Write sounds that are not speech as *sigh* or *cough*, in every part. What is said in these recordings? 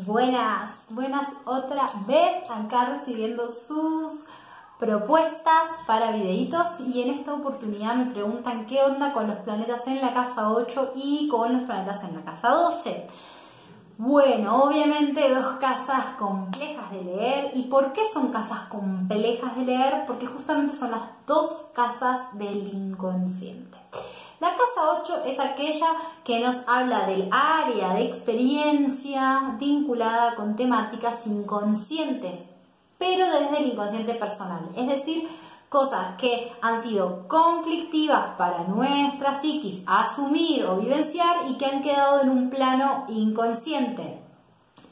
Buenas, buenas otra vez acá recibiendo sus propuestas para videitos y en esta oportunidad me preguntan qué onda con los planetas en la casa 8 y con los planetas en la casa 12. Bueno, obviamente dos casas complejas de leer. ¿Y por qué son casas complejas de leer? Porque justamente son las dos casas del inconsciente. La casa 8 es aquella que nos habla del área de experiencia vinculada con temáticas inconscientes, pero desde el inconsciente personal. Es decir, cosas que han sido conflictivas para nuestra psiquis asumir o vivenciar y que han quedado en un plano inconsciente.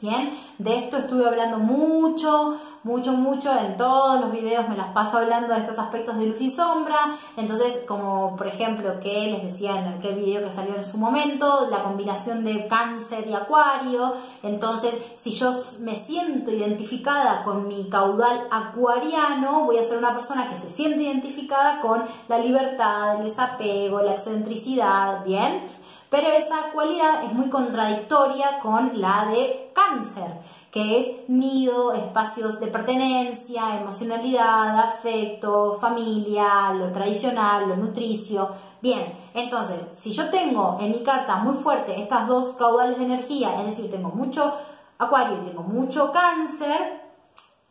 Bien, de esto estuve hablando mucho, mucho, mucho en todos los videos, me las paso hablando de estos aspectos de luz y sombra. Entonces, como por ejemplo que les decía en aquel video que salió en su momento, la combinación de cáncer y acuario. Entonces, si yo me siento identificada con mi caudal acuariano, voy a ser una persona que se siente identificada con la libertad, el desapego, la excentricidad, ¿bien? Pero esa cualidad es muy contradictoria con la de cáncer, que es nido, espacios de pertenencia, emocionalidad, afecto, familia, lo tradicional, lo nutricio. Bien, entonces, si yo tengo en mi carta muy fuerte estas dos caudales de energía, es decir, tengo mucho acuario y tengo mucho cáncer,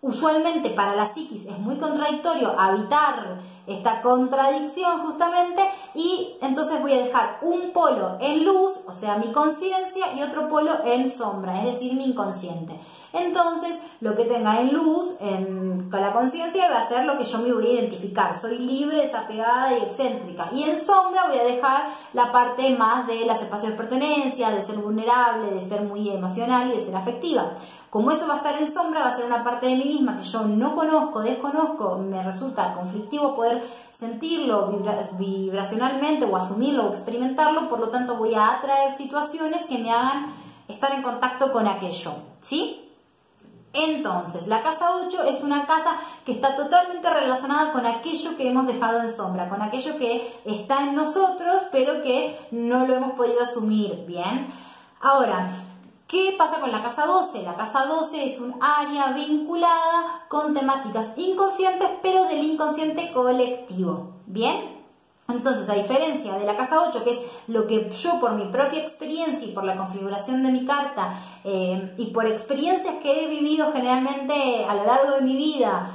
usualmente para la psiquis es muy contradictorio habitar esta contradicción justamente y entonces voy a dejar un polo en luz, o sea, mi conciencia, y otro polo en sombra, es decir, mi inconsciente. Entonces, lo que tenga en luz, en, con la conciencia, va a ser lo que yo me voy a identificar. Soy libre, desapegada y excéntrica. Y en sombra voy a dejar la parte más de las espacios de pertenencia, de ser vulnerable, de ser muy emocional y de ser afectiva. Como eso va a estar en sombra, va a ser una parte de mí misma que yo no conozco, desconozco, me resulta conflictivo poder sentirlo vibracionalmente o asumirlo o experimentarlo, por lo tanto voy a atraer situaciones que me hagan estar en contacto con aquello, ¿sí? Entonces, la casa 8 es una casa que está totalmente relacionada con aquello que hemos dejado en sombra, con aquello que está en nosotros, pero que no lo hemos podido asumir bien. Ahora, ¿qué pasa con la casa 12? La casa 12 es un área vinculada con temáticas inconscientes, pero del inconsciente colectivo. ¿Bien? Entonces, a diferencia de la casa 8, que es lo que yo por mi propia experiencia y por la configuración de mi carta eh, y por experiencias que he vivido generalmente a lo largo de mi vida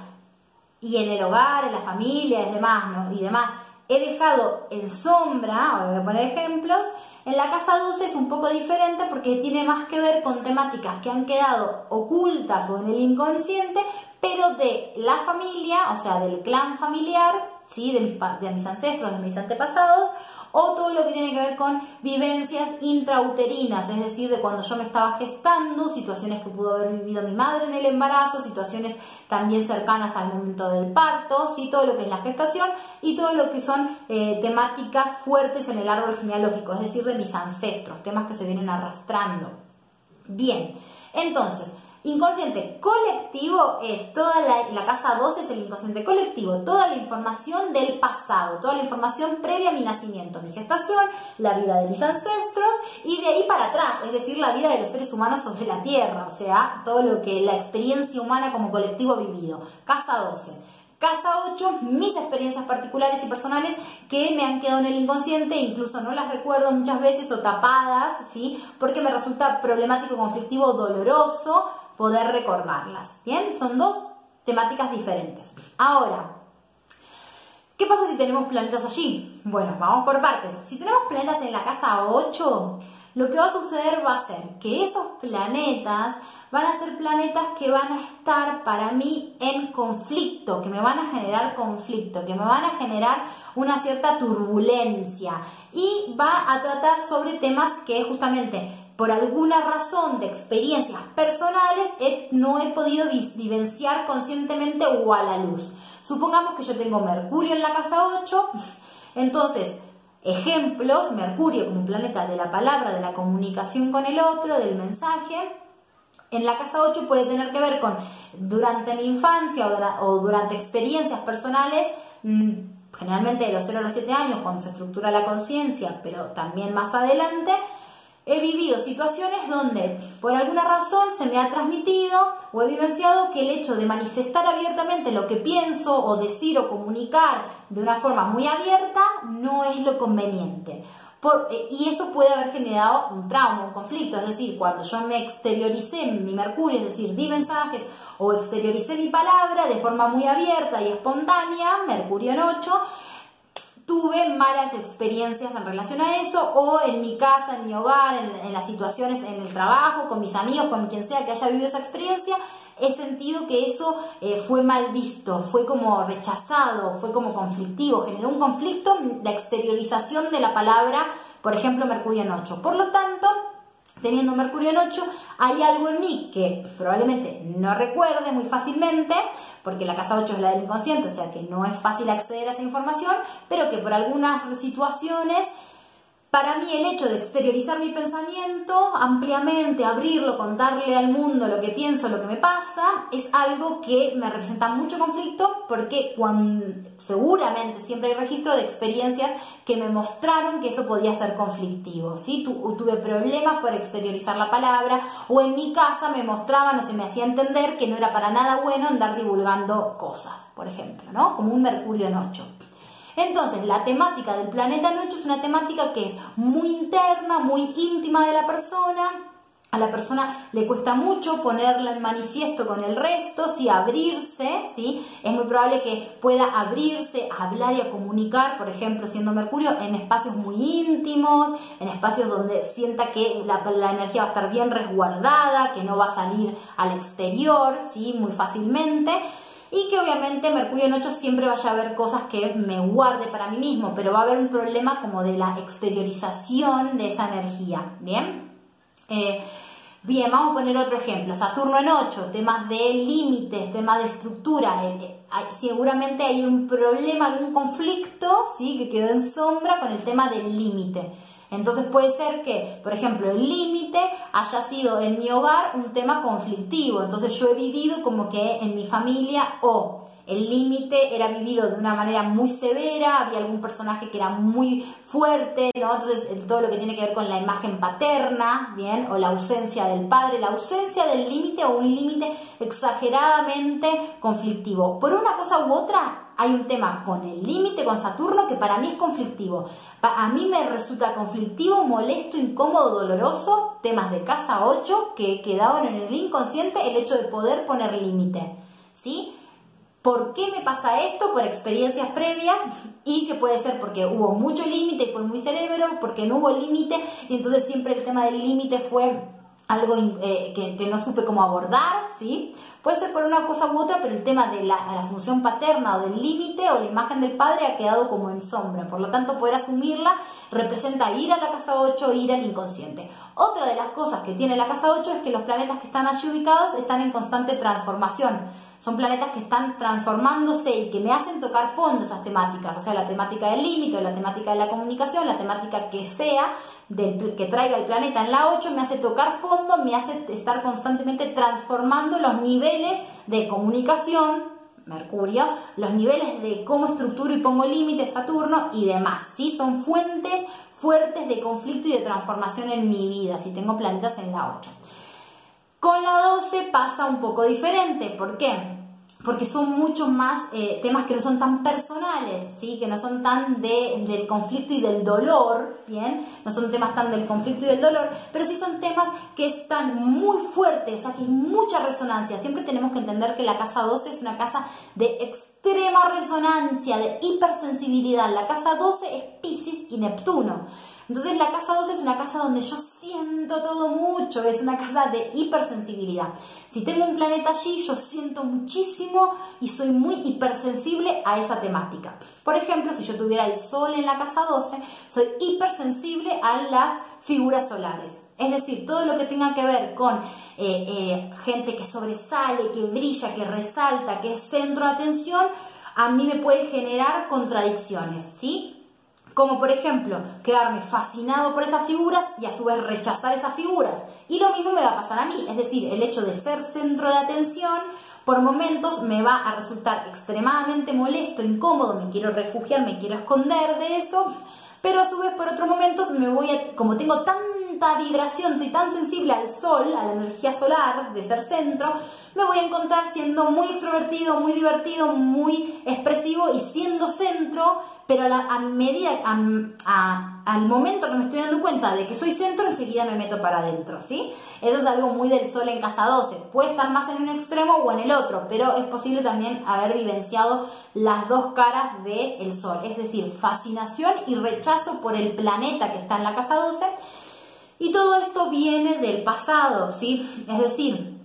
y en el hogar, en la familia y demás, ¿no? y demás, he dejado en sombra, voy a poner ejemplos, en la casa 12 es un poco diferente porque tiene más que ver con temáticas que han quedado ocultas o en el inconsciente, pero de la familia, o sea, del clan familiar, ¿sí? de, mis, de mis ancestros, de mis antepasados, o todo lo que tiene que ver con vivencias intrauterinas, es decir, de cuando yo me estaba gestando, situaciones que pudo haber vivido mi madre en el embarazo, situaciones también cercanas al momento del parto, ¿sí? todo lo que es la gestación y todo lo que son eh, temáticas fuertes en el árbol genealógico, es decir, de mis ancestros, temas que se vienen arrastrando. Bien, entonces, Inconsciente colectivo es toda la, casa 12 es el inconsciente colectivo, toda la información del pasado, toda la información previa a mi nacimiento, mi gestación, la vida de mis ancestros y de ahí para atrás, es decir, la vida de los seres humanos sobre la Tierra, o sea, todo lo que la experiencia humana como colectivo ha vivido. Casa 12. Casa 8, mis experiencias particulares y personales que me han quedado en el inconsciente, incluso no las recuerdo muchas veces o tapadas, ¿sí? Porque me resulta problemático, conflictivo, doloroso poder recordarlas. Bien, son dos temáticas diferentes. Ahora, ¿qué pasa si tenemos planetas allí? Bueno, vamos por partes. Si tenemos planetas en la casa 8, lo que va a suceder va a ser que esos planetas van a ser planetas que van a estar para mí en conflicto, que me van a generar conflicto, que me van a generar una cierta turbulencia y va a tratar sobre temas que justamente por alguna razón de experiencias personales no he podido vivenciar conscientemente o a la luz. Supongamos que yo tengo Mercurio en la casa 8, entonces ejemplos, Mercurio como planeta de la palabra, de la comunicación con el otro, del mensaje, en la casa 8 puede tener que ver con durante mi infancia o, durante experiencias personales, mm, generalmente de los 0 a los 7 años, cuando se estructura la conciencia, pero también más adelante, he vivido situaciones donde por alguna razón se me ha transmitido o he vivenciado que el hecho de manifestar abiertamente lo que pienso o decir o comunicar de una forma muy abierta no es lo conveniente. Eh, y eso puede haber generado un trauma, un conflicto. Es decir, cuando yo me exterioricé mi Mercurio, es decir, di mensajes o exterioricé mi palabra de forma muy abierta y espontánea, Mercurio en 8, tuve malas experiencias en relación a eso o en mi casa, en mi hogar, en, las situaciones, en el trabajo, con mis amigos, con quien sea que haya vivido esa experiencia, he sentido que eso eh, fue mal visto, fue como rechazado, fue como conflictivo, generó un conflicto la exteriorización de la palabra, por ejemplo, Mercurio en 8. Por lo tanto, teniendo Mercurio en 8, hay algo en mí que probablemente no recuerde muy fácilmente, porque la casa 8 es la del inconsciente, o sea que no es fácil acceder a esa información, pero que por algunas situaciones para mí el hecho de exteriorizar mi pensamiento ampliamente, abrirlo, contarle al mundo lo que pienso, lo que me pasa, es algo que me representa mucho conflicto porque seguramente siempre hay registro de experiencias que me mostraron que eso podía ser conflictivo. ¿sí? tuve problemas por exteriorizar la palabra o en mi casa me mostraban o se me hacía entender que no era para nada bueno andar divulgando cosas, por ejemplo, ¿no? como un mercurio en ocho. Entonces, la temática del planeta noche es una temática que es muy interna, muy íntima de la persona. A la persona le cuesta mucho ponerla en manifiesto con el resto, sí, abrirse, ¿sí? Es muy probable que pueda abrirse a hablar y a comunicar, por ejemplo, siendo Mercurio, en espacios muy íntimos, en espacios donde sienta que la, energía va a estar bien resguardada, que no va a salir al exterior, ¿sí? Muy fácilmente y que obviamente Mercurio en 8 siempre vaya a haber cosas que me guarde para mí mismo, pero va a haber un problema como de la exteriorización de esa energía, ¿bien? Eh, bien, vamos a poner otro ejemplo, Saturno en 8, temas de límites, temas de estructura, eh, eh, seguramente hay un problema, algún conflicto, ¿sí? Que quedó en sombra con el tema del límite. Entonces puede ser que, por ejemplo, el límite haya sido en mi hogar un tema conflictivo. Entonces yo he vivido como que en mi familia o el límite era vivido de una manera muy severa, había algún personaje que era muy fuerte, ¿no? Entonces todo lo que tiene que ver con la imagen paterna, ¿bien? O la ausencia del padre, la ausencia del límite o un límite exageradamente conflictivo. Por una cosa u otra, hay un tema con el límite, con Saturno, que para mí es conflictivo. A mí me resulta conflictivo, molesto, incómodo, doloroso, temas de casa 8 que quedaron en el inconsciente, el hecho de poder poner límite. ¿Sí? ¿Por qué me pasa esto? Por experiencias previas y que puede ser porque hubo mucho límite y fue muy cerebro, porque no hubo límite y entonces siempre el tema del límite fue algo eh, que, no supe cómo abordar, ¿sí? Puede ser por una cosa u otra, pero el tema de la, función paterna o del límite o la imagen del padre ha quedado como en sombra. Por lo tanto, poder asumirla representa ir a la casa 8, ir al inconsciente. Otra de las cosas que tiene la casa 8 es que los planetas que están allí ubicados están en constante transformación son planetas que están transformándose y que me hacen tocar fondo esas temáticas, o sea, la temática del límite, la temática de la comunicación, la temática que sea, del, que traiga el planeta en la 8, me hace tocar fondo, me hace estar constantemente transformando los niveles de comunicación, Mercurio, los niveles de cómo estructuro y pongo límites, Saturno y demás, ¿sí? Son fuentes fuertes de conflicto y de transformación en mi vida, si tengo planetas en la 8. Con la 12 pasa un poco diferente. ¿Por qué? Porque son muchos más eh, temas que no son tan personales, ¿sí? que no son tan del conflicto y del dolor, ¿bien? No son temas tan del conflicto y del dolor, pero sí son temas que están muy fuertes, o sea, que hay mucha resonancia. Siempre tenemos que entender que la casa 12 es una casa de extrema resonancia, de hipersensibilidad. La casa 12 es Pisces y Neptuno. Entonces la casa 12 es una casa donde yo siento todo mucho, es una casa de hipersensibilidad. Si tengo un planeta allí, yo siento muchísimo y soy muy hipersensible a esa temática. Por ejemplo, si yo tuviera el sol en la casa 12, soy hipersensible a las figuras solares. Es decir, todo lo que tenga que ver con eh, eh, gente que sobresale, que brilla, que resalta, que es centro de atención, a mí me puede generar contradicciones, ¿sí? Como por ejemplo, quedarme fascinado por esas figuras y a su vez rechazar esas figuras. Y lo mismo me va a pasar a mí, es decir, el hecho de ser centro de atención por momentos me va a resultar extremadamente molesto, incómodo, me quiero refugiar, me quiero esconder de eso, pero a su vez por otros momentos me voy a, como tengo tanta vibración, soy tan sensible al sol, a la energía solar de ser centro, me voy a encontrar siendo muy extrovertido, muy divertido, muy expresivo y siendo centro, pero a, medida, al momento que me estoy dando cuenta de que soy centro, enseguida me meto para adentro, ¿sí? Eso es algo muy del sol en casa 12. Puede estar más en un extremo o en el otro, pero es posible también haber vivenciado las dos caras del sol, es decir, fascinación y rechazo por el planeta que está en la casa 12. Y todo esto viene del pasado, ¿sí? Es decir,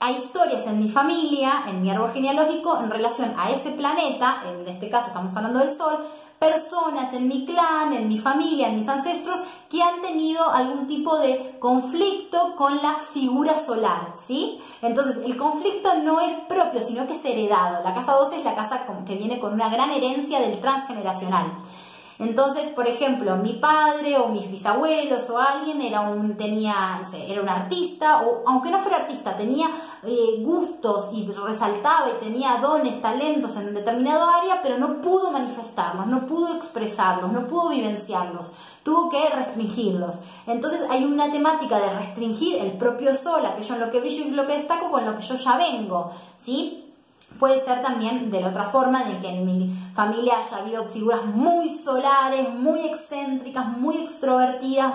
hay historias en mi familia, en mi árbol genealógico, en relación a ese planeta, en este caso estamos hablando del Sol, personas en mi clan, en mi familia, en mis ancestros, que han tenido algún tipo de conflicto con la figura solar, ¿sí? Entonces, el conflicto no es propio, sino que es heredado. La casa 12 es la casa que viene con una gran herencia del transgeneracional. Entonces, por ejemplo, mi padre o mis bisabuelos o alguien era un, tenía, era un artista, o aunque no fuera artista, tenía eh, gustos y resaltaba y tenía dones, talentos en determinado área, pero no pudo manifestarlos, no pudo expresarlos, no pudo vivenciarlos, tuvo que restringirlos. Entonces hay una temática de restringir el propio sol, aquello en lo que brillo y lo que destaco, con lo que yo ya vengo, ¿sí? Puede ser también de la otra forma, de que en mi familia haya habido figuras muy solares, muy excéntricas, muy extrovertidas,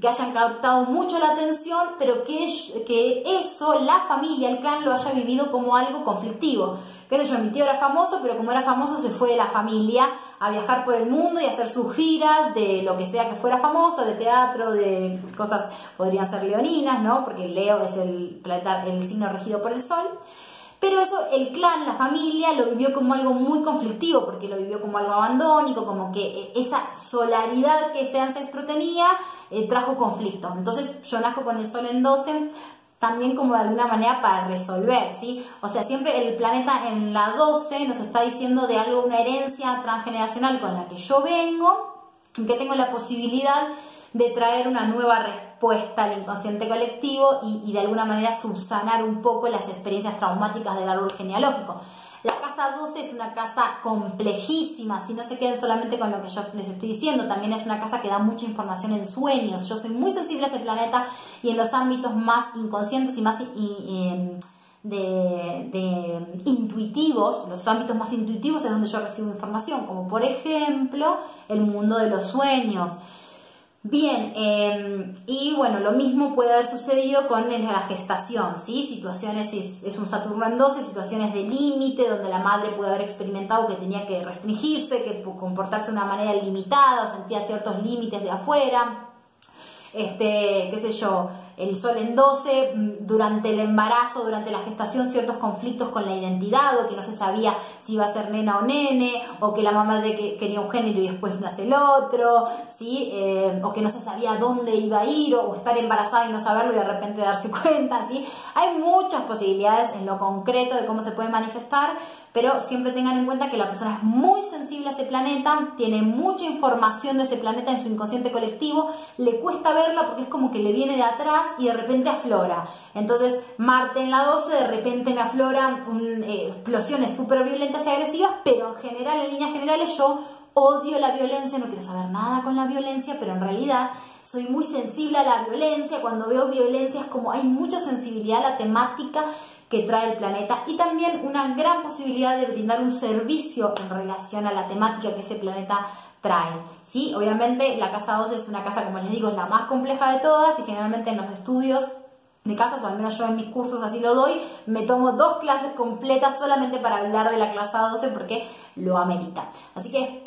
que hayan captado mucho la atención, pero que, que eso, la familia, el clan, lo haya vivido como algo conflictivo. Que yo, mi tío era famoso, pero como era famoso se fue de la familia a viajar por el mundo y hacer sus giras de lo que sea que fuera famoso, de teatro, de cosas, podrían ser leoninas, ¿no? Porque Leo es el, el signo regido por el sol. Pero eso el clan, la familia, lo vivió como algo muy conflictivo, porque lo vivió como algo abandónico, como que esa solaridad que ese ancestro tenía eh, trajo conflicto. Entonces yo nazco con el sol en 12 también como de alguna manera para resolver, ¿sí? O sea, siempre el planeta en la 12 nos está diciendo de algo, una herencia transgeneracional con la que yo vengo, en que tengo la posibilidad de traer una nueva respuesta al inconsciente colectivo y, de alguna manera subsanar un poco las experiencias traumáticas del árbol genealógico. La casa 12 es una casa complejísima, si no se queden solamente con lo que yo les estoy diciendo, también es una casa que da mucha información en sueños. Yo soy muy sensible a ese planeta y en los ámbitos más inconscientes y más em, de, intuitivos, los ámbitos más intuitivos es donde yo recibo información, como por ejemplo el mundo de los sueños. Bien, em, y bueno, lo mismo puede haber sucedido con la gestación, ¿sí? Situaciones, es, un Saturno en 12, situaciones de límite, donde la madre puede haber experimentado que tenía que restringirse, que comportarse de una manera limitada, o sentía ciertos límites de afuera, este, qué sé yo, el sol en 12, mm, durante el embarazo, durante la gestación, ciertos conflictos con la identidad, o que no se sabía si iba a ser nena o nene, o que la mamá de que quería un género y después nace el otro, ¿sí? Eh, o que no se sabía dónde iba a ir, o, estar embarazada y no saberlo y de repente darse *laughs* cuenta, ¿sí? Hay muchas posibilidades en lo concreto de cómo se puede manifestar, pero siempre tengan en cuenta que la persona es muy sensible a ese planeta, tiene mucha información de ese planeta en su inconsciente colectivo, le cuesta verla porque es como que le viene de atrás y de repente aflora. Entonces, Marte en la 12 de repente me aflora eh, explosiones súper violentas y agresivas, pero en general, en líneas generales, yo odio la violencia, no quiero saber nada con la violencia, pero en realidad soy muy sensible a la violencia. Cuando veo violencia es como hay mucha sensibilidad a la temática que trae el planeta y también una gran posibilidad de brindar un servicio en relación a la temática que ese planeta trae. ¿sí? Obviamente la casa 2 es una casa, como les digo, la más compleja de todas y generalmente en los estudios de casas, o al menos yo en mis cursos así lo doy, me tomo dos clases completas solamente para hablar de la clase 12 porque lo amerita. Así que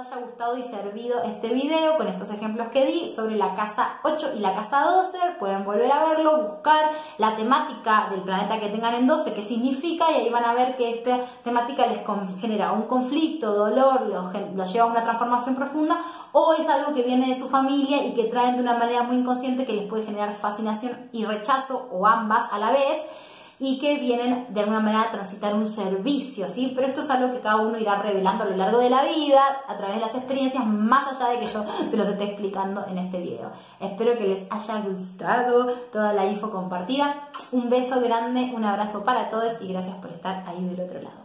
haya gustado y servido este video con estos ejemplos que di sobre la casa 8 y la casa 12. Pueden volver a verlo, buscar la temática del planeta que tengan en 12, qué significa, y ahí van a ver que esta temática les genera un conflicto, dolor, los lleva a una transformación profunda, o es algo que viene de su familia y que traen de una manera muy inconsciente que les puede generar fascinación y rechazo, o ambas a la vez y que vienen de alguna manera a transitar un servicio, ¿sí? Pero esto es algo que cada uno irá revelando a lo largo de la vida, a través de las experiencias, más allá de que yo *laughs* se los esté explicando en este video. Espero que les haya gustado toda la info compartida. Un beso grande, un abrazo para todos y gracias por estar ahí del otro lado.